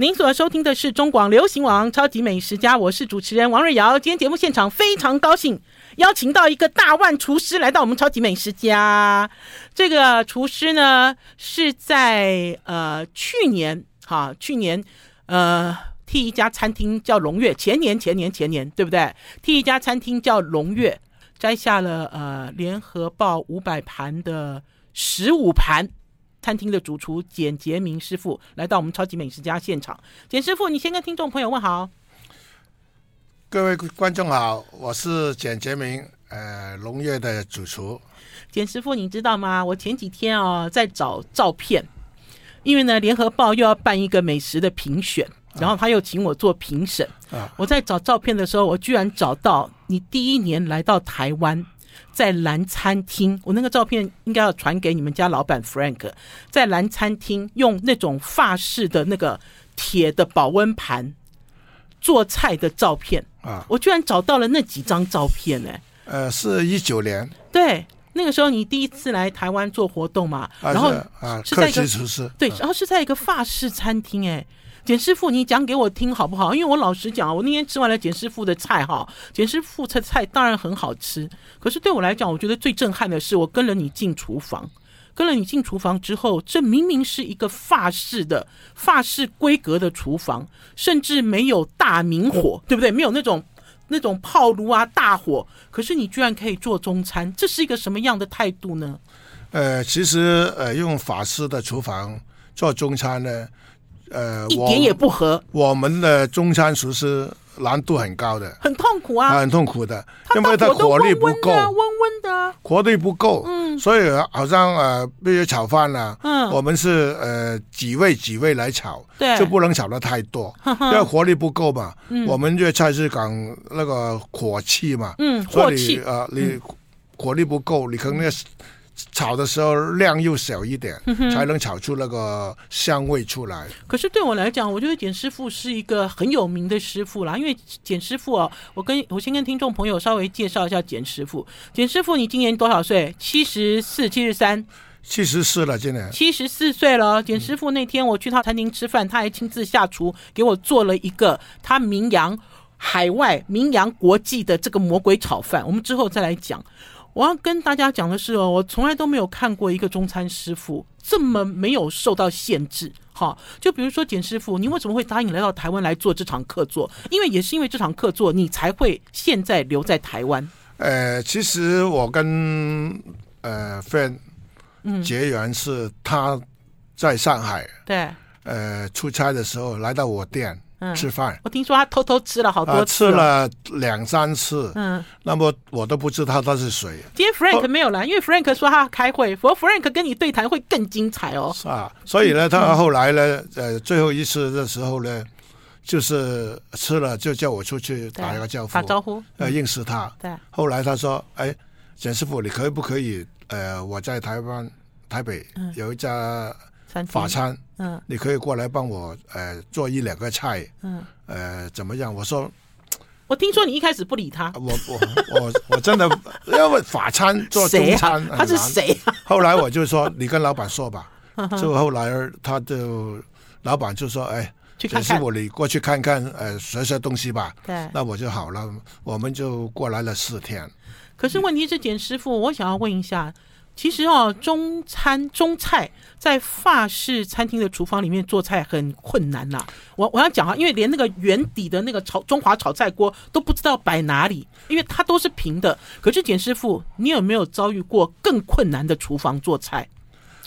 您所收听的是中广流行网《超级美食家》，我是主持人王瑞瑶。今天节目现场非常高兴，邀请到一个大腕厨师来到我们《超级美食家》。这个厨师呢，是在呃去年哈，去年呃替一家餐厅叫龙月，前年前年前年对不对？替一家餐厅叫龙月，摘下了呃联合报五百盘的十五盘。餐厅的主厨简杰明师傅来到我们超级美食家现场。简师傅，你先跟听众朋友问好。各位观众好，我是简杰明，呃，农业的主厨。简师傅，你知道吗？我前几天哦在找照片，因为呢，联合报又要办一个美食的评选，然后他又请我做评审。啊，我在找照片的时候，我居然找到你第一年来到台湾。在蓝餐厅，我那个照片应该要传给你们家老板 Frank。在蓝餐厅用那种法式的那个铁的保温盘做菜的照片啊，我居然找到了那几张照片呢、欸。呃，是一九年，对，那个时候你第一次来台湾做活动嘛，啊、然后啊，是在一个厨师，对，然后是在一个法式餐厅、欸，哎。简师傅，你讲给我听好不好？因为我老实讲，我那天吃完了简师傅的菜，哈，简师傅的菜当然很好吃。可是对我来讲，我觉得最震撼的是，我跟了你进厨房，跟了你进厨房之后，这明明是一个法式的法式规格的厨房，甚至没有大明火，对不对？没有那种那种炮炉啊，大火。可是你居然可以做中餐，这是一个什么样的态度呢？呃，其实呃，用法式的厨房做中餐呢。呃，一点也不合。我们的中餐厨师难度很高的，很痛苦啊，很痛苦的，因为他火力不够，温温的，火力不够，嗯，所以好像呃，比如炒饭呢，嗯，我们是呃几位几位来炒，对，就不能炒的太多，因为火力不够嘛，嗯，我们粤菜是讲那个火气嘛，嗯，火气。啊，你火力不够，你可能。炒的时候量又小一点，才能炒出那个香味出来。可是对我来讲，我觉得简师傅是一个很有名的师傅啦。因为简师傅哦，我跟我先跟听众朋友稍微介绍一下简师傅。简师傅，你今年多少岁？七十四、七十三？七十四了，今年七十四岁了。简师傅那天我去他餐厅吃饭，他还亲自下厨给我做了一个他名扬海外、名扬国际的这个魔鬼炒饭。我们之后再来讲。我要跟大家讲的是哦，我从来都没有看过一个中餐师傅这么没有受到限制。好，就比如说简师傅，你为什么会答应来到台湾来做这场客座？因为也是因为这场客座，你才会现在留在台湾。呃，其实我跟呃 friend 结缘是他在上海，嗯、对，呃出差的时候来到我店。嗯、吃饭，我听说他偷偷吃了好多次，吃了两三次。嗯，那么我都不知道他是谁。今天 Frank 没有来，因为 Frank 说他要开会，否则 Frank 跟你对谈会更精彩哦。是啊，所以呢，他后来呢，呃，最后一次的时候呢，就是吃了就叫我出去打一个招呼，打招呼，呃，认识他。对。后来他说：“哎，简师傅，你可以不可以？呃，我在台湾台北有一家。”法餐，嗯，你可以过来帮我，呃，做一两个菜，嗯，呃，怎么样？我说，我听说你一开始不理他，我我我我真的，要问法餐做中餐，他是谁？后来我就说，你跟老板说吧。就后来他就老板就说，哎，简师傅，你过去看看，呃，学学东西吧。对，那我就好了，我们就过来了四天。可是问题是，简师傅，我想要问一下。其实哦，中餐中菜在法式餐厅的厨房里面做菜很困难呐、啊。我我要讲啊，因为连那个圆底的那个炒中华炒菜锅都不知道摆哪里，因为它都是平的。可是简师傅，你有没有遭遇过更困难的厨房做菜？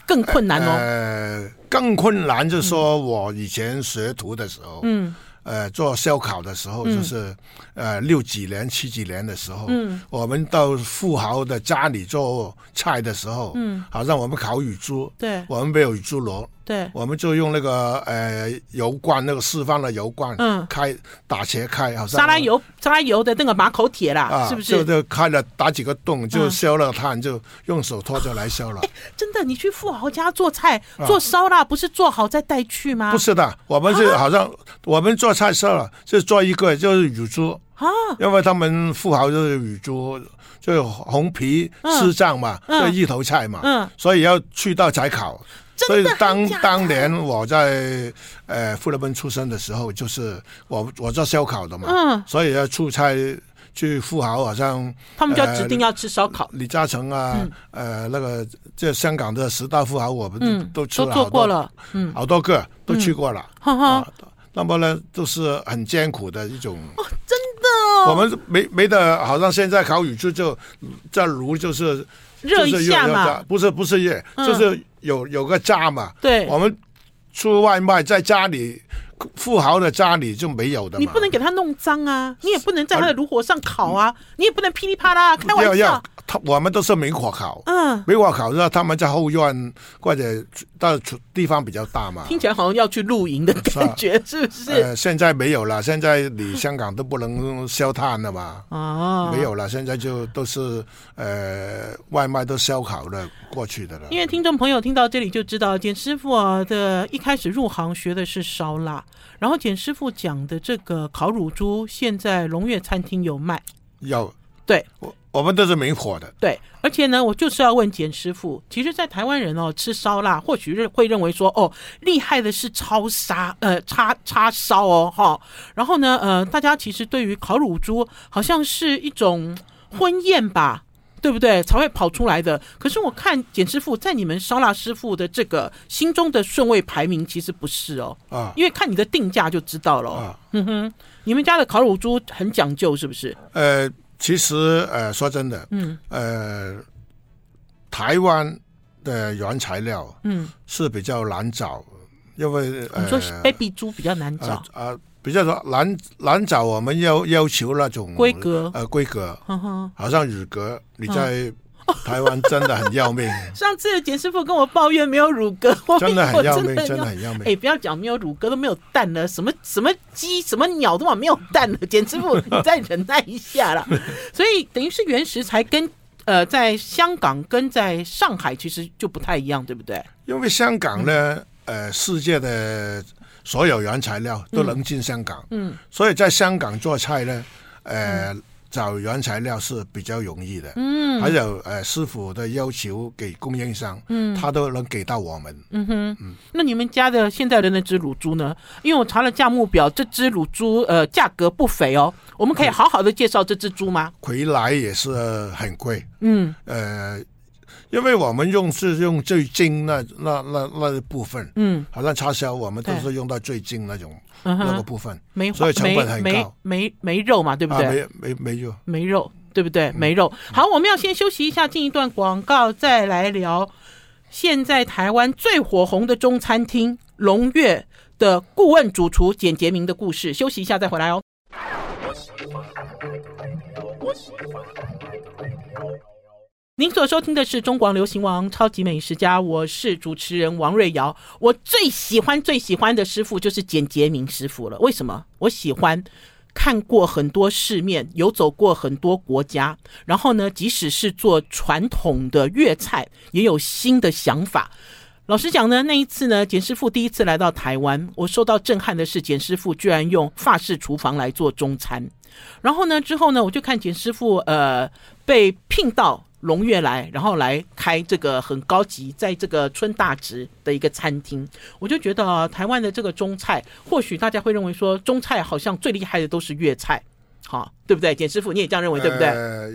更困难哦。呃，更困难就是说我以前学徒的时候，嗯。呃，做烧烤的时候，就是、嗯、呃六几年、七几年的时候，嗯，我们到富豪的家里做菜的时候，嗯，好像我们烤乳猪，对，我们没有乳猪炉。对，我们就用那个呃油罐，那个四方的油罐，嗯，开打斜开，好像沙拉油沙拉油的那个马口铁啦，啊、是不是？就就开了打几个洞，就烧了炭，嗯、就用手托着来烧了。哎，真的，你去富豪家做菜做烧腊，不是做好再带去吗？不是的，我们是好像、啊、我们做菜烧了，就做一个就是乳猪啊，因为他们富豪就是乳猪，就红皮赤酱嘛，嗯、就一头菜嘛，嗯，所以要去到才烤。所以当当年我在呃富勒奔出生的时候，就是我我做烧烤的嘛，嗯，所以要出差去富豪，好像他们就指定要吃烧烤。李嘉诚啊，呃，那个这香港的十大富豪，我们都吃了都做过了，嗯，好多个都去过了，哈哈。那么呢，都是很艰苦的一种。哦，真的。我们没没得，好像现在烤乳猪就在炉就是。热一下嘛，不是不是热，就是有有个炸嘛。对，我们出外卖，在家里富豪的家里就没有的。你不能给他弄脏啊，你也不能在他的炉火上烤啊，你也不能噼里啪啦开玩笑。他我们都是明火烤，嗯，明火烤，然后他们在后院或者到地方比较大嘛。听起来好像要去露营的感觉，是不是？呃，现在没有了，现在你香港都不能烧炭了嘛。哦，没有了，现在就都是呃外卖都烧烤了过去的了。因为听众朋友听到这里就知道，简师傅啊的一开始入行学的是烧腊，然后简师傅讲的这个烤乳猪，现在龙悦餐厅有卖。有。对。我我们都是明火的，对，而且呢，我就是要问简师傅，其实，在台湾人哦吃烧腊，或许认会认为说，哦，厉害的是超杀，呃，叉叉烧哦，哈，然后呢，呃，大家其实对于烤乳猪好像是一种婚宴吧，对不对？才会跑出来的。可是我看简师傅在你们烧腊师傅的这个心中的顺位排名，其实不是哦，啊，因为看你的定价就知道了，啊，嗯哼，你们家的烤乳猪很讲究，是不是？呃。其实，呃，说真的，嗯，呃，台湾的原材料，嗯，是比较难找，因为你说 baby 猪比较难找啊，呃，比较说难难找，我们要要求那种规格，呃，规格，好像乳鸽，你在。台湾真的很要命。上次简师傅跟我抱怨没有乳鸽，真的很要命，真的很要命。哎，不要讲没有乳鸽都没有蛋了，什么什么鸡什么鸟都嘛没有蛋了。简师傅，你再忍耐一下啦。所以等于是原食材跟呃在香港跟在上海其实就不太一样，对不对？因为香港呢，嗯、呃，世界的所有原材料都能进香港，嗯，所以在香港做菜呢，呃。嗯。找原材料是比较容易的，嗯，还有呃师傅的要求给供应商，嗯，他都能给到我们，嗯哼，嗯，那你们家的现在的那只乳猪呢？因为我查了价目表，这只乳猪呃价格不菲哦，我们可以好好的介绍这只猪吗？回来也是很贵，嗯，呃。因为我们用是用最精那那那那部分，嗯，好像叉烧我们都是用到最精那种那个部分，没，所以成本很高，没没肉嘛，对不对？没没没肉，没肉，对不对？没肉。好，我们要先休息一下，进一段广告，再来聊现在台湾最火红的中餐厅龙月的顾问主厨简洁明的故事。休息一下再回来哦。您所收听的是中广流行网超级美食家，我是主持人王瑞瑶。我最喜欢最喜欢的师傅就是简洁明师傅了。为什么？我喜欢看过很多世面，游走过很多国家，然后呢，即使是做传统的粤菜，也有新的想法。老实讲呢，那一次呢，简师傅第一次来到台湾，我受到震撼的是，简师傅居然用法式厨房来做中餐。然后呢，之后呢，我就看简师傅呃被聘到。龙悦来，然后来开这个很高级，在这个春大直的一个餐厅，我就觉得啊，台湾的这个中菜，或许大家会认为说中菜好像最厉害的都是粤菜，好，对不对？简师傅你也这样认为，对不对？呃，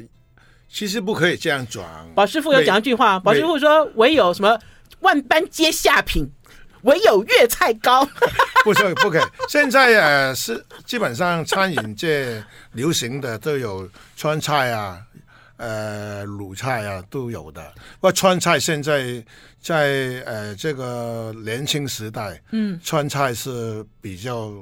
其实不可以这样讲。宝师傅有讲一句话，宝师傅说：“唯有什么万般皆下品，唯有粤菜高。”不是不可以。现在呃是基本上餐饮界流行的都有川菜啊。呃，鲁菜啊都有的。不过川菜现在在呃这个年轻时代，嗯，川菜是比较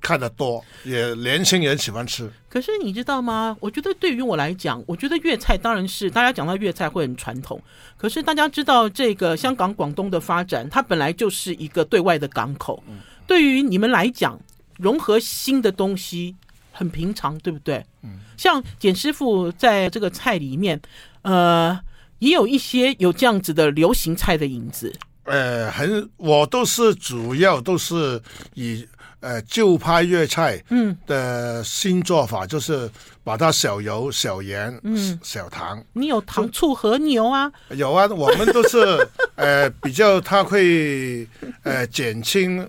看得多，也年轻人喜欢吃。可是你知道吗？我觉得对于我来讲，我觉得粤菜当然是大家讲到粤菜会很传统。可是大家知道这个香港、广东的发展，它本来就是一个对外的港口。嗯，对于你们来讲，融合新的东西。很平常，对不对？嗯，像简师傅在这个菜里面，呃，也有一些有这样子的流行菜的影子。呃，很，我都是主要都是以呃旧派粤菜嗯的新做法，就是把它少油、少盐、嗯、少糖。你有糖醋和牛啊？有啊，我们都是 呃比较，它会呃减轻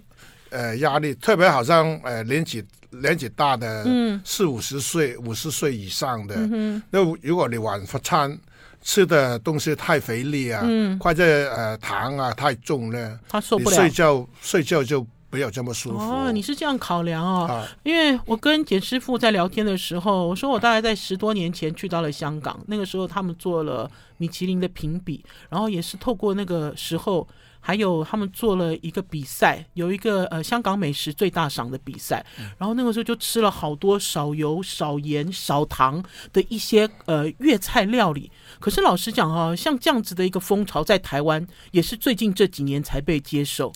呃压力，特别好像呃年纪年纪大的嗯。四五十岁、五十岁以上的，嗯那、嗯、如果你晚餐吃的东西太肥腻啊，嗯、或者呃糖啊太重呢，他受不了，睡觉睡觉就。没有这么舒服。哦，你是这样考量哦？啊、因为我跟简师傅在聊天的时候，我说我大概在十多年前去到了香港，那个时候他们做了米其林的评比，然后也是透过那个时候，还有他们做了一个比赛，有一个呃香港美食最大赏的比赛，然后那个时候就吃了好多少油、少盐、少糖的一些呃粤菜料理。可是老实讲啊，像这样子的一个风潮在台湾也是最近这几年才被接受。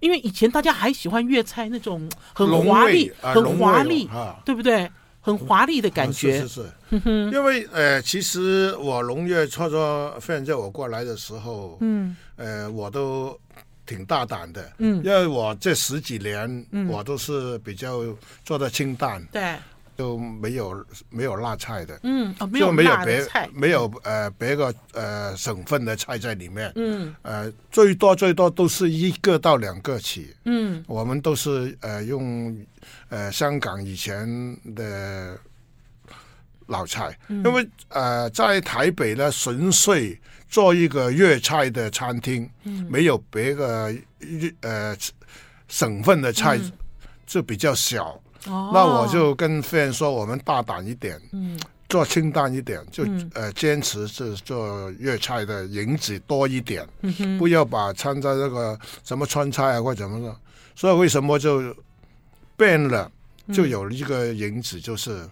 因为以前大家还喜欢粤菜那种很华丽、呃、很华丽，对不对？很华丽的感觉。是是是。因为呃，其实我农业创作飞人叫我过来的时候，嗯，呃，我都挺大胆的，嗯，因为我这十几年，嗯，我都是比较做的清淡，对。就没有没有辣菜的，嗯，哦、就没有别没有呃别个呃省份的菜在里面，嗯，呃最多最多都是一个到两个起，嗯，我们都是呃用呃香港以前的老菜，嗯、因为呃在台北呢纯粹做一个粤菜的餐厅，嗯，没有别个呃省份的菜就比较小。嗯哦、那我就跟飞人说，我们大胆一点，嗯，做清淡一点，就、嗯、呃坚持是做粤菜的影子多一点，嗯、哼不要把掺在这个什么川菜啊或者怎么的。所以为什么就变了，就有一个影子，就是、嗯、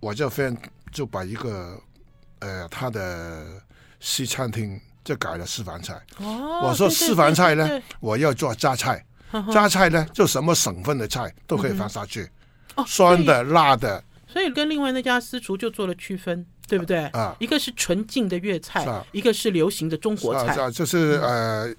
我就飞人就把一个呃他的西餐厅就改了私房菜。哦，我说私房菜呢，我要做家菜。榨菜呢，就什么省份的菜都可以放下去，嗯、酸的、辣的。所以跟另外那家私厨就做了区分，对不对？啊，一个是纯净的粤菜，啊、一个是流行的中国菜。啊，就是呃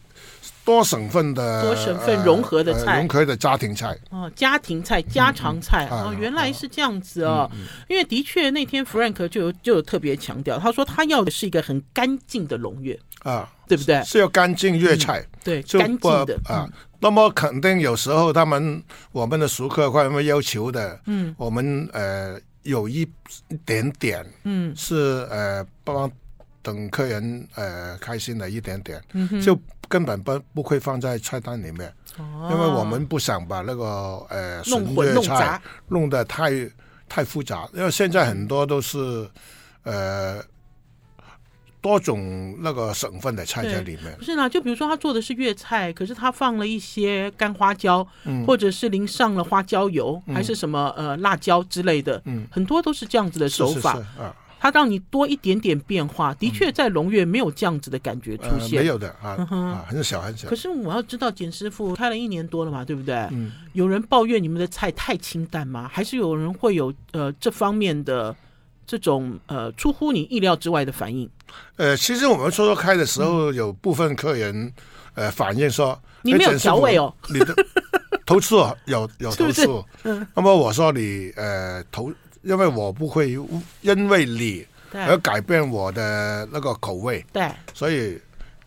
多省份的多省份融合的菜，呃、融合的家庭菜。哦，家庭菜、家常菜、哦，原来是这样子哦。因为的确那天 Frank 就有就有特别强调，他说他要的是一个很干净的龙月啊，对不对？是要干净粤菜，嗯、对，干净的啊。嗯那么肯定有时候他们我们的熟客会有要求的，嗯，我们呃有一点点，嗯，是呃帮等客人呃开心的一点点，嗯，就根本不不会放在菜单里面，哦，因为我们不想把那个呃纯粤菜弄得太太复杂，因为现在很多都是呃。多种那个省份的菜在里面，不是呢？就比如说他做的是粤菜，可是他放了一些干花椒，嗯、或者是淋上了花椒油，嗯、还是什么呃辣椒之类的，嗯，很多都是这样子的手法。是是是啊，他让你多一点点变化，的确在龙月没有这样子的感觉出现，呃、没有的啊，嗯、哼啊，很小很小。可是我要知道，简师傅开了一年多了嘛，对不对？嗯，有人抱怨你们的菜太清淡吗？还是有人会有呃这方面的？这种呃出乎你意料之外的反应，呃，其实我们说说开的时候，有部分客人呃反映说你没有调味哦，你的 投诉有有投诉，嗯，那么我说你呃投，因为我不会因为你而改变我的那个口味，对，所以。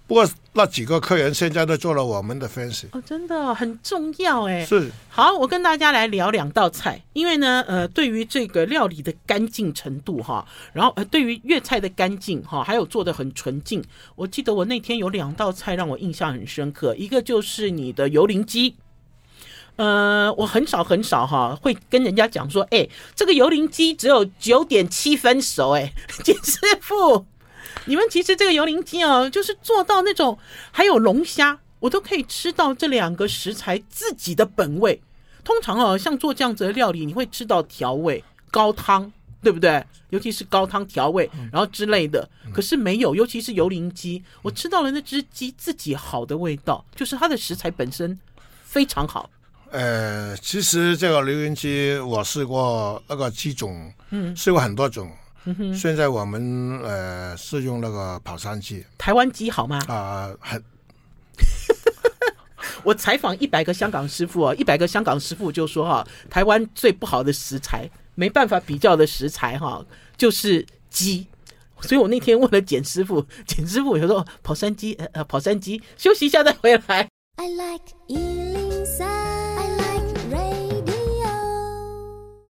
不过那几个客人现在都做了我们的分析哦，真的很重要哎。是，好，我跟大家来聊两道菜，因为呢，呃，对于这个料理的干净程度哈，然后呃，对于粤菜的干净哈，还有做的很纯净。我记得我那天有两道菜让我印象很深刻，一个就是你的油淋鸡，呃，我很少很少哈会跟人家讲说，哎，这个油淋鸡只有九点七分熟，哎，简师傅。你们其实这个油淋鸡哦，就是做到那种，还有龙虾，我都可以吃到这两个食材自己的本味。通常哦，像做这样子的料理，你会吃到调味高汤，对不对？尤其是高汤调味，然后之类的。可是没有，尤其是油淋鸡，我吃到了那只鸡自己好的味道，就是它的食材本身非常好。呃，其实这个油淋鸡我试过那个鸡种，嗯，试过很多种。现在我们呃是用那个跑山鸡，台湾鸡好吗？啊、呃，很，我采访一百个香港师傅啊，一百个香港师傅就说哈，台湾最不好的食材，没办法比较的食材哈，就是鸡。所以我那天问了简师傅，简师傅有说跑山鸡，呃，跑山鸡，休息一下再回来。I like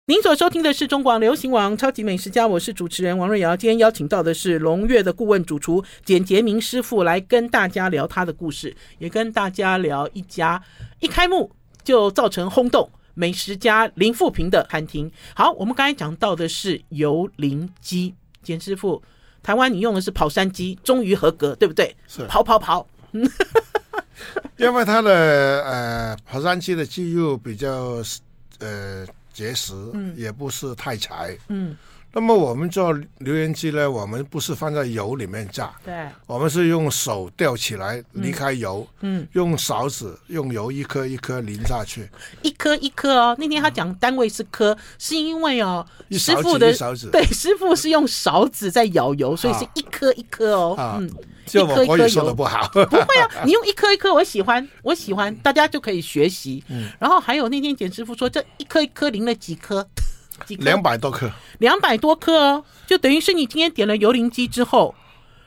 您所收听的是中广流行网《超级美食家》，我是主持人王瑞瑶。今天邀请到的是龙月的顾问主厨简洁明师傅来跟大家聊他的故事，也跟大家聊一家一开幕就造成轰动美食家林富平的餐厅。好，我们刚才讲到的是油淋鸡，简师傅，台湾你用的是跑山鸡，终于合格，对不对？是跑跑跑，因为它的呃跑山鸡的鸡肉比较呃。结实，嗯，也不是太柴，嗯。那么我们做油淋鸡呢，我们不是放在油里面炸，对，我们是用手吊起来离开油，嗯，用勺子用油一颗一颗淋下去，一颗一颗哦。那天他讲单位是颗，是因为哦，师傅的勺子，对，师傅是用勺子在舀油，所以是一颗一颗哦，嗯，一颗一颗油。不好，不会啊，你用一颗一颗，我喜欢，我喜欢，大家就可以学习。嗯，然后还有那天简师傅说，这一颗一颗淋了几颗。两百多克，两百多克哦，就等于是你今天点了油淋鸡之后，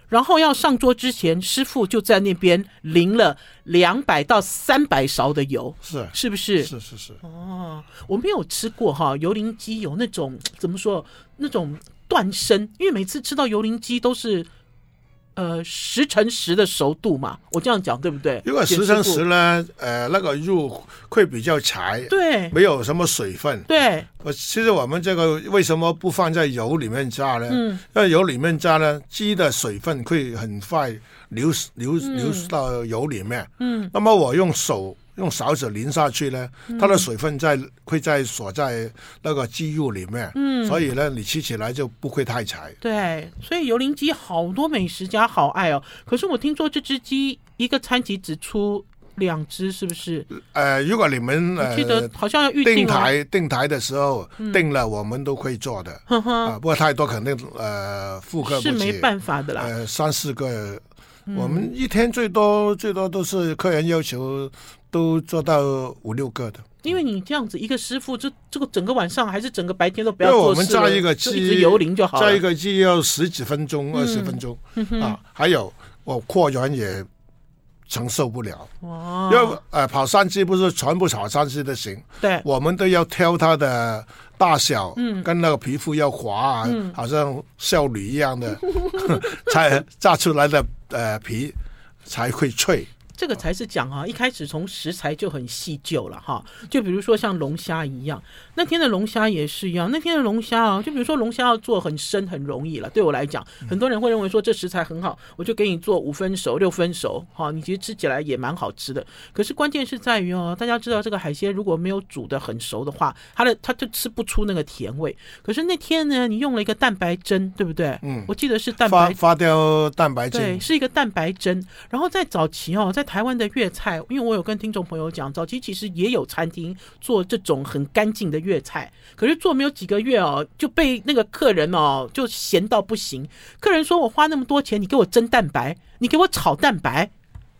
然后要上桌之前，师傅就在那边淋了两百到三百勺的油，是是不是？是是是。哦，我没有吃过哈，油淋鸡有那种怎么说，那种断生，因为每次吃到油淋鸡都是。呃，十乘十的熟度嘛，我这样讲对不对？如果十乘十呢，呃，那个肉会比较柴，对，没有什么水分，对。我其实我们这个为什么不放在油里面炸呢？嗯，因为油里面炸呢，鸡的水分会很快流流流到油里面，嗯。那么我用手。用勺子淋下去呢，它的水分在会在锁在那个鸡肉里面，嗯，所以呢，你吃起来就不会太柴。对，所以油淋鸡好多美食家好爱哦。可是我听说这只鸡一个餐级只出两只，是不是？呃，如果你们呃记得好像要预定、哦、台定台的时候、嗯、订了，我们都会做的。不过太多肯定呃复刻，是没办法的啦。呃，三四个。我们一天最多最多都是客人要求都做到五六个的，因为你这样子一个师傅，这这个整个晚上还是整个白天都不要做事，我们炸一个鸡，油淋就好了，炸一个鸡要十几分钟、二十分钟、嗯、啊，还有我货源也承受不了，哦、因为呃跑山鸡不是全部跑山鸡都行，对，我们都要挑它的大小，嗯，跟那个皮肤要滑啊，嗯、好像少女一样的，才 炸出来的。呃，皮才会脆。这个才是讲啊，一开始从食材就很细究了哈。就比如说像龙虾一样，那天的龙虾也是一样。那天的龙虾啊，就比如说龙虾要做很深很容易了。对我来讲，很多人会认为说这食材很好，我就给你做五分熟、六分熟，哈，你其实吃起来也蛮好吃的。可是关键是在于哦，大家知道这个海鲜如果没有煮的很熟的话，它的它就吃不出那个甜味。可是那天呢，你用了一个蛋白针，对不对？嗯，我记得是蛋白发酵蛋白针，对，是一个蛋白针。然后在早期哦，在台湾的粤菜，因为我有跟听众朋友讲，早期其实也有餐厅做这种很干净的粤菜，可是做没有几个月哦，就被那个客人哦就嫌到不行。客人说：“我花那么多钱，你给我蒸蛋白，你给我炒蛋白，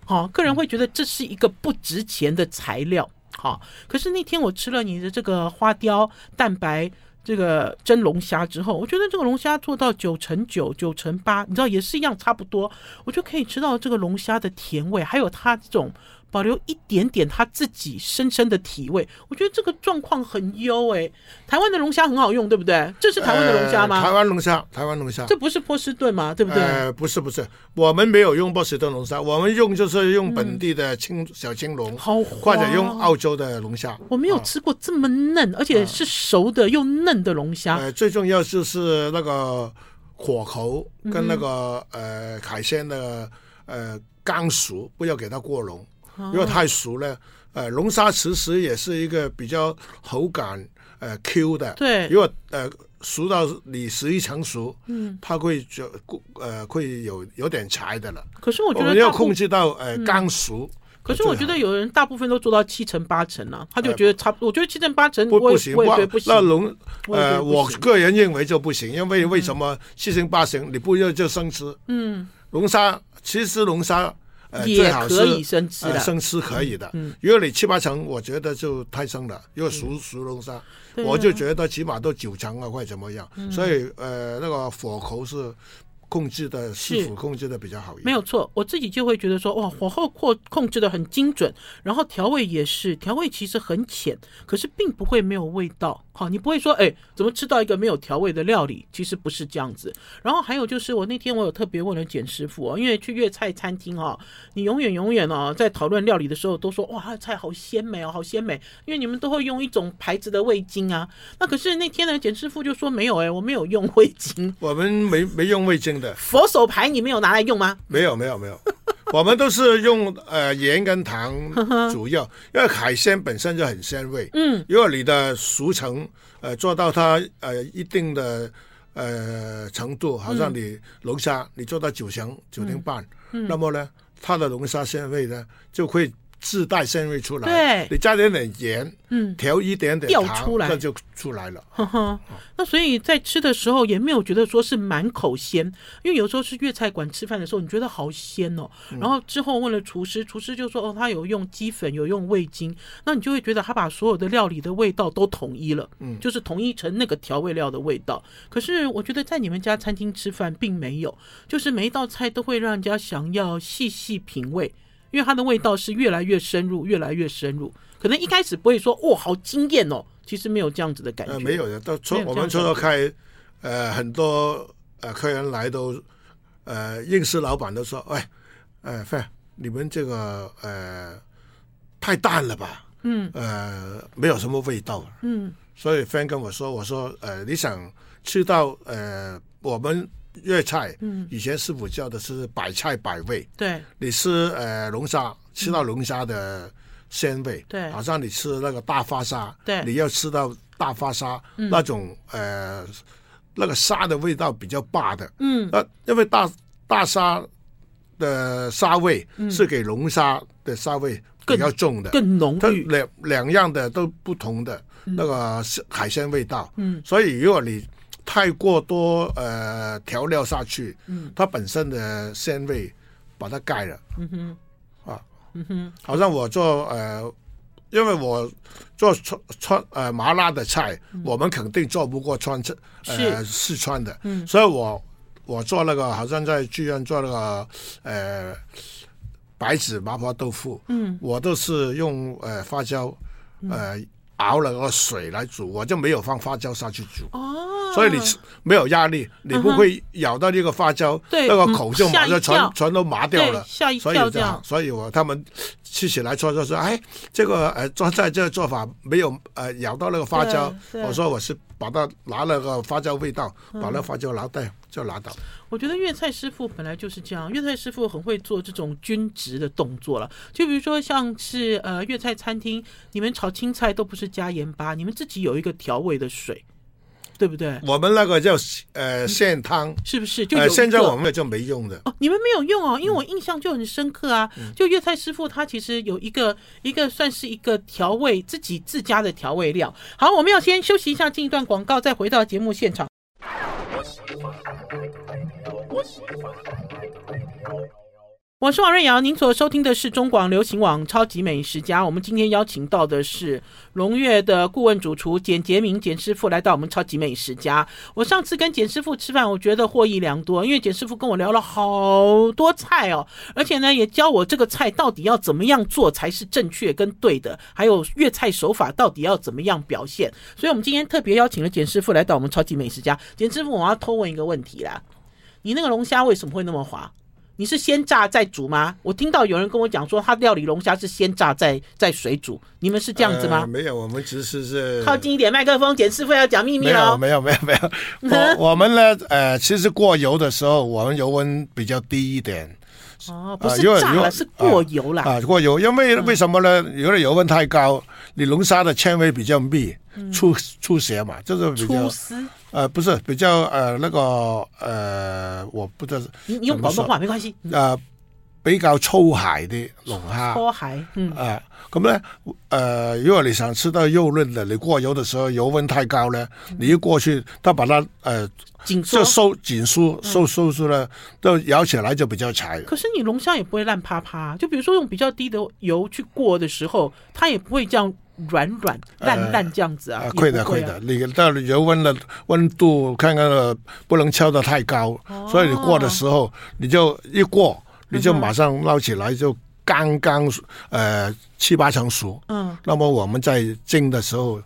好、哦，客人会觉得这是一个不值钱的材料。好、哦，可是那天我吃了你的这个花雕蛋白。”这个蒸龙虾之后，我觉得这个龙虾做到九成九、九成八，你知道也是一样差不多，我就可以吃到这个龙虾的甜味，还有它这种。保留一点点他自己深深的体味，我觉得这个状况很优哎。台湾的龙虾很好用，对不对？这是台湾的龙虾吗？呃、台湾龙虾，台湾龙虾，这不是波士顿吗？对不对？呃，不是不是，我们没有用波士顿龙虾，我们用就是用本地的青、嗯、小青龙，好，或者用澳洲的龙虾。我没有吃过这么嫩，而且是熟的又嫩的龙虾。呃，最重要就是那个火候跟那个、嗯、呃海鲜的呃刚熟，不要给它过浓。如果太熟了，呃，龙虾其实也是一个比较口感呃 Q 的。对。如果呃熟到你十一成熟，嗯，它会就呃会有有点柴的了。可是我觉得我们要控制到呃刚熟。可是我觉得有人大部分都做到七成八成了，他就觉得差不多。我觉得七成八成不不行，不不行。那龙呃，我个人认为就不行，因为为什么七成八成你不要就生吃？嗯，龙虾其实龙虾。呃，也最好是可以生吃的呃生吃可以的。嗯嗯如果你七八成，我觉得就太生了，因为熟熟龙虾，我就觉得起码都九成啊，或者怎么样。嗯所以呃，那个火候是控制的，是否控制的比较好一点。没有错，我自己就会觉得说，哇，火候控控制的很精准，然后调味也是，调味其实很浅，可是并不会没有味道。好，你不会说，哎，怎么吃到一个没有调味的料理？其实不是这样子。然后还有就是，我那天我有特别问了简师傅哦，因为去粤菜餐厅哦，你永远永远哦，在讨论料理的时候都说，哇，它的菜好鲜美哦，好鲜美，因为你们都会用一种牌子的味精啊。那可是那天呢，简师傅就说没有，哎，我没有用味精，我们没没用味精的，佛手牌你没有拿来用吗？没有没有没有，我们都是用呃盐跟糖 主要，因为海鲜本身就很鲜味。嗯，如果你的熟成呃做到它呃一定的呃程度，好像你龙虾你做到九成九点半，嗯。那么呢，它的龙虾鲜味呢就会自带鲜味出来。对你加点点盐，嗯调一点点糖，调出来那就出来了。呵呵，那所以在吃的时候也没有觉得说是满口鲜，因为有时候是粤菜馆吃饭的时候，你觉得好鲜哦。然后之后问了厨师，厨师就说哦，他有用鸡粉，有用味精，那你就会觉得他把所有的料理的味道都统一了，嗯，就是统一成那个调味料的味道。可是我觉得在你们家餐厅吃饭并没有，就是每一道菜都会让人家想要细细品味，因为它的味道是越来越深入，越来越深入。可能一开始不会说哦，好惊艳哦。其实没有这样子的感觉，呃，没有的，到初没有这样我们初初开，呃，很多呃客人来都，呃，认识老板都说，喂，呃，Fan，你们这个呃太淡了吧？嗯，呃，没有什么味道。嗯，所以 Fan 跟我说，我说，呃，你想吃到呃我们粤菜，嗯，以前师傅教的是百菜百味，对，你吃呃龙虾，吃到龙虾的。鲜味，对，好像你吃那个大发沙，对，你要吃到大发沙、嗯、那种呃那个沙的味道比较霸的，嗯，那因为大大沙的沙味是给龙虾的沙味比较重的，更，更浓郁，两两样的都不同的那个海鲜味道，嗯，所以如果你太过多呃调料下去，嗯，它本身的鲜味把它盖了，嗯哼。嗯哼，好像我做呃，因为我做川川呃麻辣的菜，嗯、我们肯定做不过川菜呃四川的，嗯，所以我我做那个好像在剧院做那个呃白子麻婆豆腐，嗯，我都是用呃花椒呃、嗯、熬了个水来煮，我就没有放花椒下去煮，哦，所以你没有压力，你不会咬到那个花椒，那个口就马上全、嗯、全都麻掉了，吓一跳这样，所以我他们吃起来说说说，哎，这个呃做菜这个做法没有呃咬到那个花椒，我说我是把它拿了个花椒味道，嗯、把那花椒拿掉就拉倒。我觉得粤菜师傅本来就是这样，粤菜师傅很会做这种均值的动作了。就比如说像是呃粤菜餐厅，你们炒青菜都不是加盐巴，你们自己有一个调味的水，对不对？我们那个叫呃现汤，是不是？就呃、现在我们就没用的哦，你们没有用哦，因为我印象就很深刻啊。嗯、就粤菜师傅他其实有一个一个算是一个调味自己自家的调味料。好，我们要先休息一下，进一段广告，再回到节目现场。我我是王瑞瑶，您所收听的是中广流行网《超级美食家》。我们今天邀请到的是龙悦的顾问主厨简洁明简师傅来到我们《超级美食家》。我上次跟简师傅吃饭，我觉得获益良多，因为简师傅跟我聊了好多菜哦，而且呢也教我这个菜到底要怎么样做才是正确跟对的，还有粤菜手法到底要怎么样表现。所以我们今天特别邀请了简师傅来到我们《超级美食家》。简师傅，我要偷问一个问题啦，你那个龙虾为什么会那么滑？你是先炸再煮吗？我听到有人跟我讲说，他料理龙虾是先炸再再水煮。你们是这样子吗？呃、没有，我们只是是靠近一点麦克风，简师傅要讲秘密了。没有，没有，没有，没有。我我们呢，呃，其实过油的时候，我们油温比较低一点。哦，不是炸了，呃、是过油了。啊，过油，因为为什么呢？有的油温太高，你龙虾的纤维比较密，出出血嘛，就是比较。呃，不是，比较呃那个呃，我不知道。你你用广东话没关系。呃。比较粗海的龙虾，粗海，嗯啊，咁咧，呃，如果你想吃到肉嫩的，你过油的时候油温太高咧，你一过去，它把它诶，紧就收紧缩收收住了，都咬起来就比较柴。可是你龙虾也不会烂趴趴，就比如说用比较低的油去过的时候，它也不会这样软软烂烂这样子啊。会的会的，你到油温的温度，看看不能敲得太高，所以你过的时候，你就一过。你就马上捞起来，就刚刚呃七八成熟。嗯，那么我们在蒸的时候，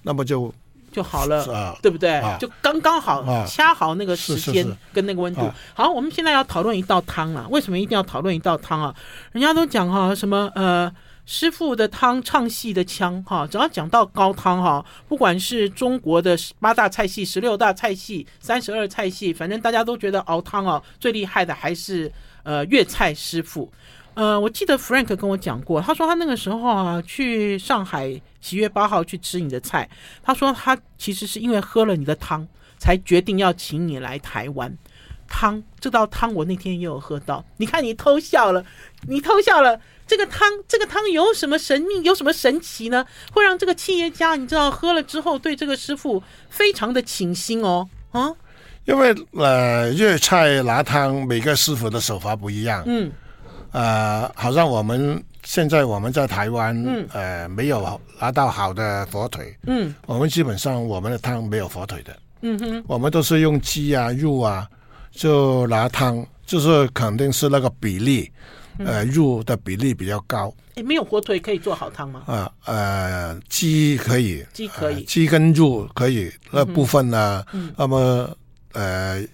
那么就就好了，啊、对不对？啊、就刚刚好，啊、掐好那个时间跟那个温度。是是是好，我们现在要讨论一道汤了。为什么一定要讨论一道汤啊？人家都讲哈，什么呃师傅的汤唱戏的腔哈，只要讲到高汤哈，不管是中国的八大菜系、十六大菜系、三十二菜系，反正大家都觉得熬汤啊最厉害的还是。呃，粤菜师傅，呃，我记得 Frank 跟我讲过，他说他那个时候啊，去上海七月八号去吃你的菜，他说他其实是因为喝了你的汤，才决定要请你来台湾。汤这道汤我那天也有喝到，你看你偷笑了，你偷笑了。这个汤，这个汤有什么神秘，有什么神奇呢？会让这个企业家你知道喝了之后，对这个师傅非常的倾心哦，啊。因为呃，粤菜拿汤每个师傅的手法不一样。嗯。呃，好像我们现在我们在台湾，嗯，呃，没有拿到好的火腿。嗯。我们基本上我们的汤没有火腿的。嗯哼。我们都是用鸡啊、肉啊，就拿汤，就是肯定是那个比例，呃，肉的比例比较高。诶，没有火腿可以做好汤吗？啊，呃，鸡可以。鸡可以。鸡跟肉可以那部分呢？嗯。那么。呃，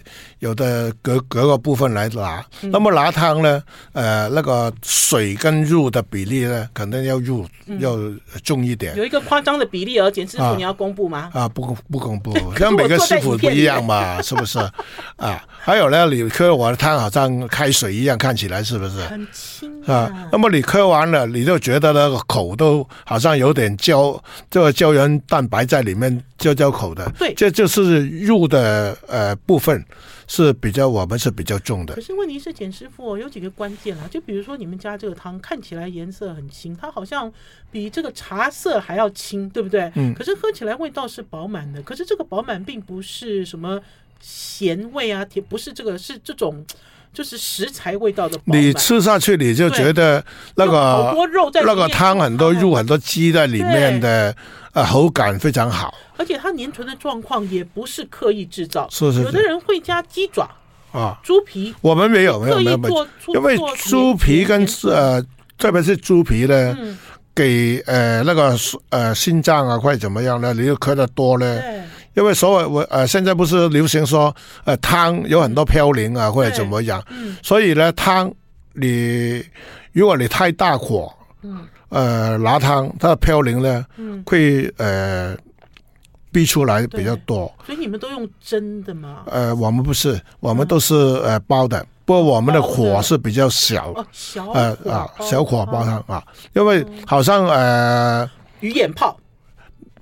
有的隔隔个部分来拿，嗯、那么拿汤呢？呃，那个水跟肉的比例呢，肯定要入、嗯、要重一点。有一个夸张的比例，而简师傅你要公布吗？啊，不不公布，因为每个师傅不一样嘛，是不是？啊，还有呢，你喝我的汤好像开水一样，看起来是不是？很轻啊，啊。那么你喝完了，你就觉得那个口都好像有点胶，这个胶原蛋白在里面，焦焦口的。对，这就是肉的呃。部分是比较，我们是比较重的。可是问题是，简师傅有几个关键啊，就比如说你们家这个汤看起来颜色很清，它好像比这个茶色还要清，对不对？嗯。可是喝起来味道是饱满的，可是这个饱满并不是什么咸味啊，甜不是这个，是这种就是食材味道的。你吃下去你就觉得那个那个汤很多 肉很多鸡在里面的。啊，口感非常好，而且它粘唇的状况也不是刻意制造，是是是，有的人会加鸡爪啊，猪皮，我们没有没有没有没有，因为猪皮跟呃，特别是猪皮呢，嗯、给呃那个呃心脏啊或者怎么样呢，你又磕的多呢，因为所谓我呃现在不是流行说呃汤有很多嘌呤啊或者怎么样，嗯、所以呢汤你如果你太大火，嗯。呃，拿汤它的嘌呤呢，嗯、会呃逼出来比较多。所以你们都用蒸的吗？呃，我们不是，我们都是呃煲的。不过我们的火是比较小，哦、小呃啊小火煲汤啊，因为好像呃鱼眼泡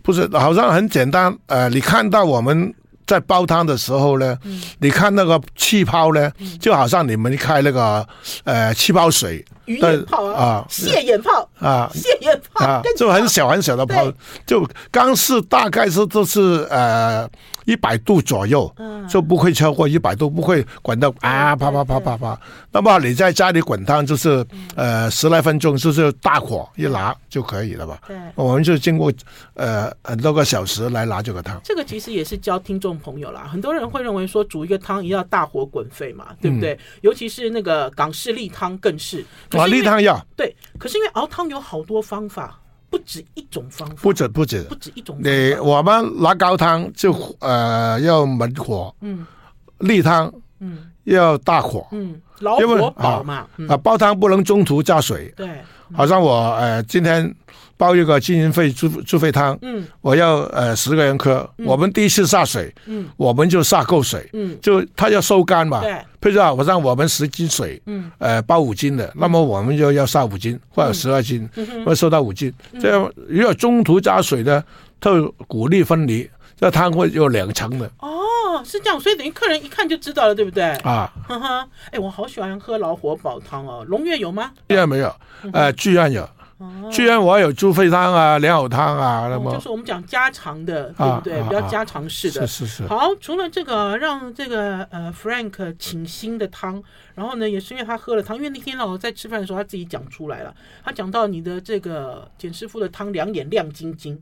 不是，好像很简单。呃，你看到我们在煲汤的时候呢，嗯、你看那个气泡呢，就好像你们开那个呃气泡水。鱼眼泡啊，蟹眼泡啊，蟹眼泡啊，就很小很小的泡，就刚是大概是都是呃一百度左右，就不会超过一百度，不会滚到啊啪啪啪啪啪。那么你在家里滚汤就是呃十来分钟，就是大火一拿就可以了吧？对，我们就经过呃很多个小时来拿这个汤。这个其实也是教听众朋友啦，很多人会认为说煮一个汤一定要大火滚沸嘛，对不对？尤其是那个港式例汤更是。啊，例汤要对，可是因为熬汤有好多方法，不止一种方法，不止不止。不止一种。你我们拿高汤就呃要猛火，嗯，利汤嗯。要大火，嗯，老火煲嘛，啊煲汤不能中途加水，对，好像我呃今天。煲一个金银肺猪猪肺汤，嗯，我要呃十个人喝，我们第一次下水，嗯，我们就下够水，嗯，就他要收干嘛，对，譬如说我让我们十斤水，嗯，呃，煲五斤的，那么我们就要下五斤或者十二斤，会收到五斤，这样如果中途加水呢，它骨粒分离，这汤会有两层的，哦，哦，是这样，所以等于客人一看就知道了，对不对？啊，哈哈，哎，我好喜欢喝老火煲汤哦。龙悦有吗？现在没有，呃，聚安有。居然我有猪肺汤啊、莲藕汤啊，那么、哦、就是我们讲家常的，对不对？啊、比较家常式的。啊啊、是是是。好，除了这个让这个呃 Frank 请心的汤，然后呢，也是因为他喝了汤，因为那天我在吃饭的时候他自己讲出来了，他讲到你的这个简师傅的汤两眼亮晶晶，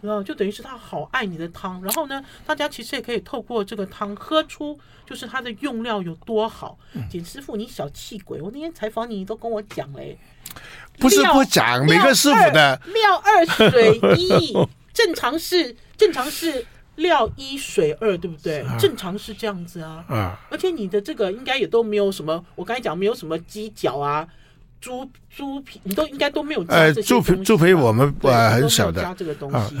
然后就等于是他好爱你的汤。然后呢，大家其实也可以透过这个汤喝出，就是它的用料有多好。嗯、简师傅，你小气鬼，我那天采访你，你都跟我讲嘞。不是不讲每个师傅的料二水一，正常是正常是料一水二，对不对？正常是这样子啊。啊，而且你的这个应该也都没有什么，我刚才讲没有什么鸡脚啊、猪猪皮，你都应该都没有加这些东西。呃，猪皮猪皮我们呃很少的加这个东西。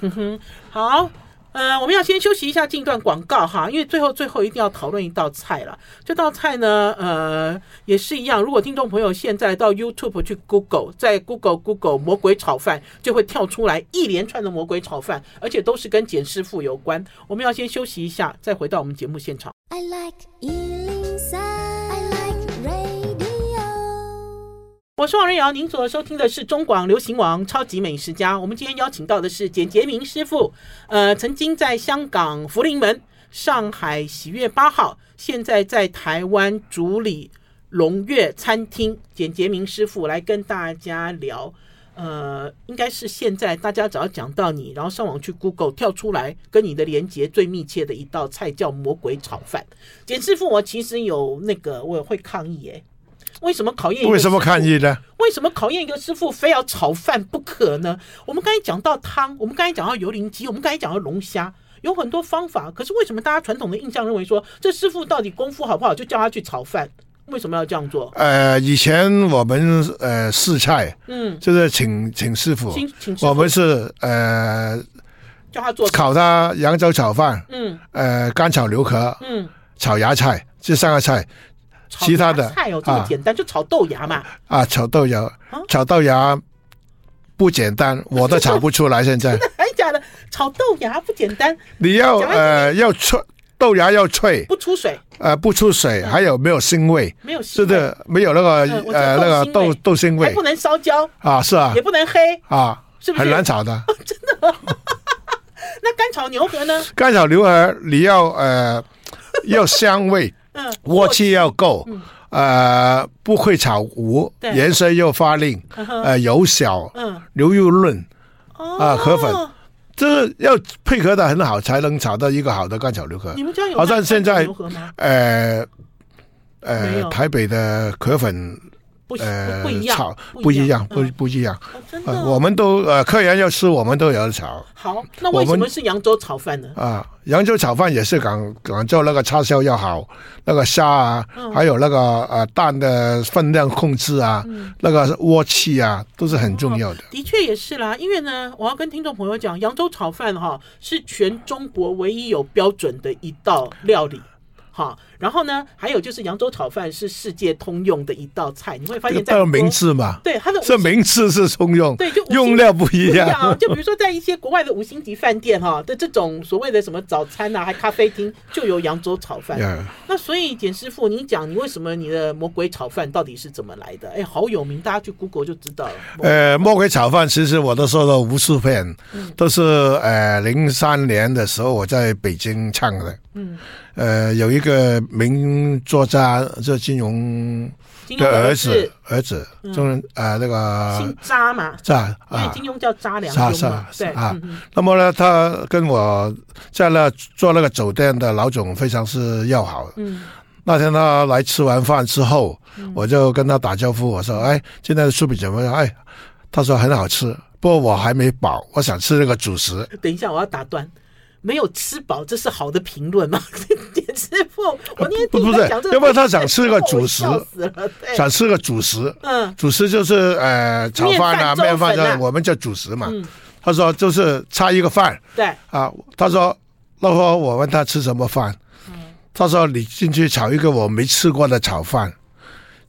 嗯哼，好。呃，我们要先休息一下，进一段广告哈，因为最后最后一定要讨论一道菜了。这道菜呢，呃，也是一样。如果听众朋友现在到 YouTube 去 Google，在 Google Google 魔鬼炒饭，就会跳出来一连串的魔鬼炒饭，而且都是跟简师傅有关。我们要先休息一下，再回到我们节目现场。I like 我是王瑞瑶，您所收听的是中广流行网《超级美食家》。我们今天邀请到的是简洁明师傅，呃，曾经在香港福临门、上海喜悦八号，现在在台湾主理龙悦餐厅。简洁明师傅来跟大家聊，呃，应该是现在大家只要讲到你，然后上网去 Google 跳出来跟你的连接最密切的一道菜叫魔鬼炒饭。简师傅，我其实有那个我也会抗议耶。为什么考验？为什么抗议呢？为什么考验一个师傅非要炒饭不可呢？我们刚才讲到汤，我们刚才讲到油淋鸡，我们刚才讲到龙虾，有很多方法。可是为什么大家传统的印象认为说，这师傅到底功夫好不好，就叫他去炒饭？为什么要这样做？呃，以前我们呃试菜，嗯，就是请请师傅，请请，我们是呃叫他做烤他扬州炒饭，嗯，呃干炒牛河，嗯，炒芽菜这三个菜。其他的菜哦，这么简单，就炒豆芽嘛。啊，炒豆芽，炒豆芽不简单，我都炒不出来。现在 真的还假的？炒豆芽不简单。你要呃要脆，豆芽要脆，不出水。呃，不出水，还有没有腥味？没有，是的，没有那个呃那个豆豆腥味。还不能烧焦啊，是啊，也不能黑啊，是不是很难炒的？真的？那干炒牛河呢？干炒牛河你要呃要香味。锅气要够，嗯、呃，不会炒糊，颜色又发亮，呃，油小，嗯，牛肉嫩，啊，河粉，这是要配合的很好，才能炒到一个好的干炒牛河。你们家有好像现在，呃，呃，台北的河粉。不呃，不一样，炒不一样，不不一样。真的，我们都呃，客人要吃，我们都有炒。好，那为什么是扬州炒饭呢？啊，扬州炒饭也是讲讲究那个叉烧要好，那个虾啊，还有那个呃蛋的分量控制啊，那个锅气啊，都是很重要的。的确也是啦，因为呢，我要跟听众朋友讲，扬州炒饭哈是全中国唯一有标准的一道料理。好，然后呢，还有就是扬州炒饭是世界通用的一道菜，你会发现在有名字嘛？对，它的这名字是通用，对，就用料不一样。不一样就比如说在一些国外的五星级饭店哈的这种所谓的什么早餐呐、啊，还咖啡厅就有扬州炒饭。那所以简师傅，你讲你为什么你的魔鬼炒饭到底是怎么来的？哎，好有名，大家去 Google 就知道了。呃，魔鬼炒饭其实我都说了无数遍，嗯、都是呃零三年的时候我在北京唱的。嗯。呃，有一个名作家，这金融的儿子，儿子，中人啊，那个姓查嘛，查啊，金庸叫渣良鏞嘛，对啊。那么呢，他跟我在那做那个酒店的老总非常是要好。嗯，那天他来吃完饭之后，我就跟他打招呼，我说：“哎，今天的酥饼怎么样？”哎，他说很好吃，不过我还没饱，我想吃那个主食。等一下，我要打断。没有吃饱，这是好的评论吗？点师傅，我那天听他讲这个，要不然他想吃个主食，想吃个主食。嗯，主食就是呃炒饭啊、面饭啊，我们叫主食嘛。他说就是差一个饭。对啊，他说那会儿我问他吃什么饭，他说你进去炒一个我没吃过的炒饭，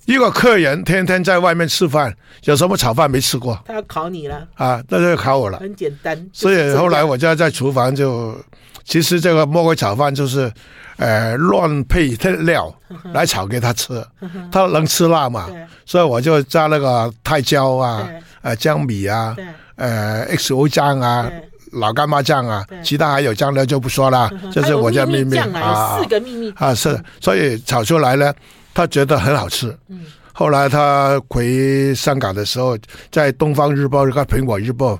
一个客人天天在外面吃饭，有什么炒饭没吃过？他要考你了啊，那就考我了。很简单，所以后来我就在厨房就，其实这个魔鬼炒饭就是，呃，乱配料来炒给他吃，他能吃辣嘛？所以我就加那个泰椒啊，呃，姜米啊，呃，XO 酱啊。老干妈酱啊，其他还有酱料就不说了，这是我家秘密啊，四个秘密啊，是，所以炒出来呢，他觉得很好吃。嗯，后来他回香港的时候，在《东方日报》和《苹果日报》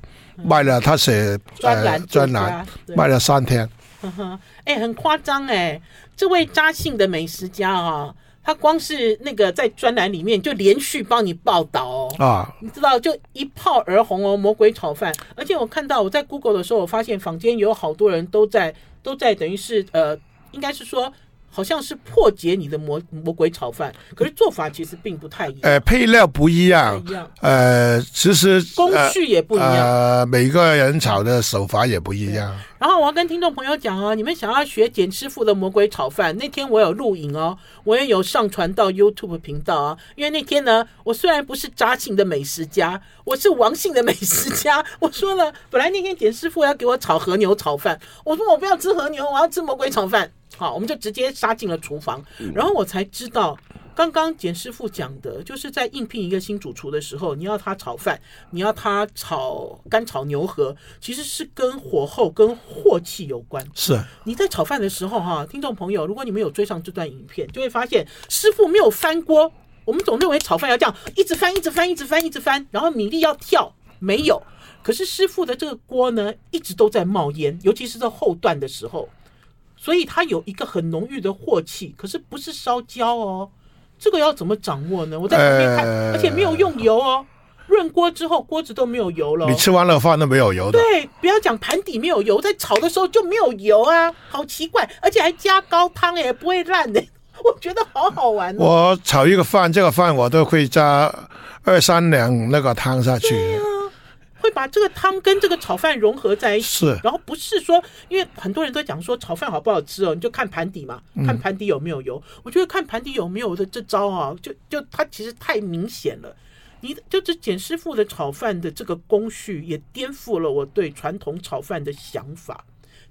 卖了，他写专栏专栏，卖了三天。哎，很夸张哎，这位扎姓的美食家啊。他光是那个在专栏里面就连续帮你报道哦，啊，你知道就一炮而红哦，魔鬼炒饭。而且我看到我在 Google 的时候，我发现坊间有好多人都在都在等于是呃，应该是说。好像是破解你的魔魔鬼炒饭，可是做法其实并不太一样。呃，配料不一样，一样。呃，其实工序也不一样。呃，每个人炒的手法也不一样。然后我要跟听众朋友讲哦，你们想要学简师傅的魔鬼炒饭，那天我有录影哦，我也有上传到 YouTube 频道啊。因为那天呢，我虽然不是扎姓的美食家，我是王姓的美食家。我说了，本来那天简师傅要给我炒和牛炒饭，我说我不要吃和牛，我要吃魔鬼炒饭。好，我们就直接杀进了厨房，然后我才知道，刚刚简师傅讲的，就是在应聘一个新主厨的时候，你要他炒饭，你要他炒干炒牛河，其实是跟火候、跟火气有关。是你在炒饭的时候，哈，听众朋友，如果你们有追上这段影片，就会发现师傅没有翻锅。我们总认为炒饭要这样一直翻、一直翻、一直翻、一直翻，然后米粒要跳，没有。可是师傅的这个锅呢，一直都在冒烟，尤其是在后段的时候。所以它有一个很浓郁的镬气，可是不是烧焦哦。这个要怎么掌握呢？我在旁边看，呃、而且没有用油哦。润锅之后，锅子都没有油了。你吃完了饭都没有油的。对，不要讲盘底没有油，在炒的时候就没有油啊，好奇怪，而且还加高汤哎，不会烂哎，我觉得好好玩哦。我炒一个饭，这个饭我都会加二三两那个汤下去。会把这个汤跟这个炒饭融合在一起，是。然后不是说，因为很多人都讲说炒饭好不好吃哦，你就看盘底嘛，看盘底有没有油。嗯、我觉得看盘底有没有的这招啊，就就它其实太明显了。你就这简师傅的炒饭的这个工序，也颠覆了我对传统炒饭的想法。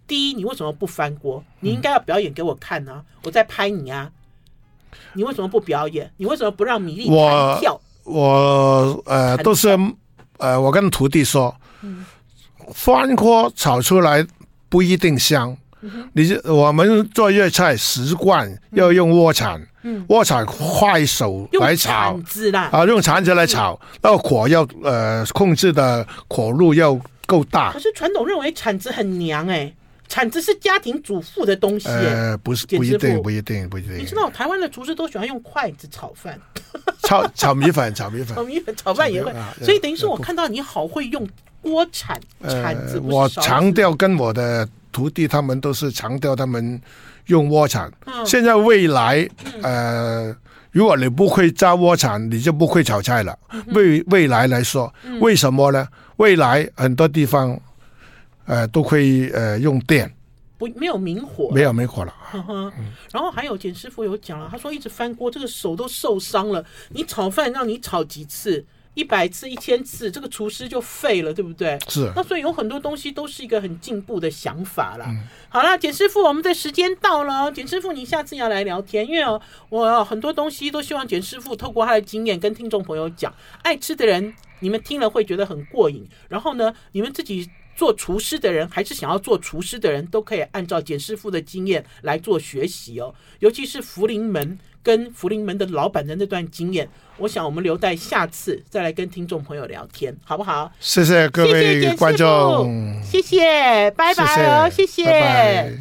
第一，你为什么不翻锅？你应该要表演给我看呢、啊，嗯、我在拍你啊。你为什么不表演？你为什么不让米粒弹跳？我，我呃都是。呃，我跟徒弟说，翻锅炒出来不一定香。你我们做粤菜习惯要用锅铲，锅铲快手来炒，啊，用铲子来炒，那个火要呃控制的火路要够大。可是传统认为铲子很娘哎，铲子是家庭主妇的东西。呃，不是，不一定，不一定，不一定。你知道台湾的厨师都喜欢用筷子炒饭。炒炒米粉，炒米粉，炒米粉，炒饭也会，所以等于说我看到你好会用锅铲铲子。我强调跟我的徒弟他们都是强调他们用锅铲。现在未来，呃，如果你不会扎锅铲，你就不会炒菜了。未未来来说，为什么呢？未来很多地方，呃，都会呃用电。不，没有明火，没有明火了。呵呵然后还有简师傅有讲了，他说一直翻锅，这个手都受伤了。你炒饭让你炒几次，一百次、一千次，这个厨师就废了，对不对？是。那所以有很多东西都是一个很进步的想法了。嗯、好了，简师傅，我们的时间到了。简师傅，你下次要来聊天，因为哦，我很多东西都希望简师傅透过他的经验跟听众朋友讲。爱吃的人，你们听了会觉得很过瘾。然后呢，你们自己。做厨师的人，还是想要做厨师的人，都可以按照简师傅的经验来做学习哦。尤其是福临门跟福临门的老板的那段经验，我想我们留待下次再来跟听众朋友聊天，好不好？谢谢各位观众，谢谢，拜拜哦，谢谢。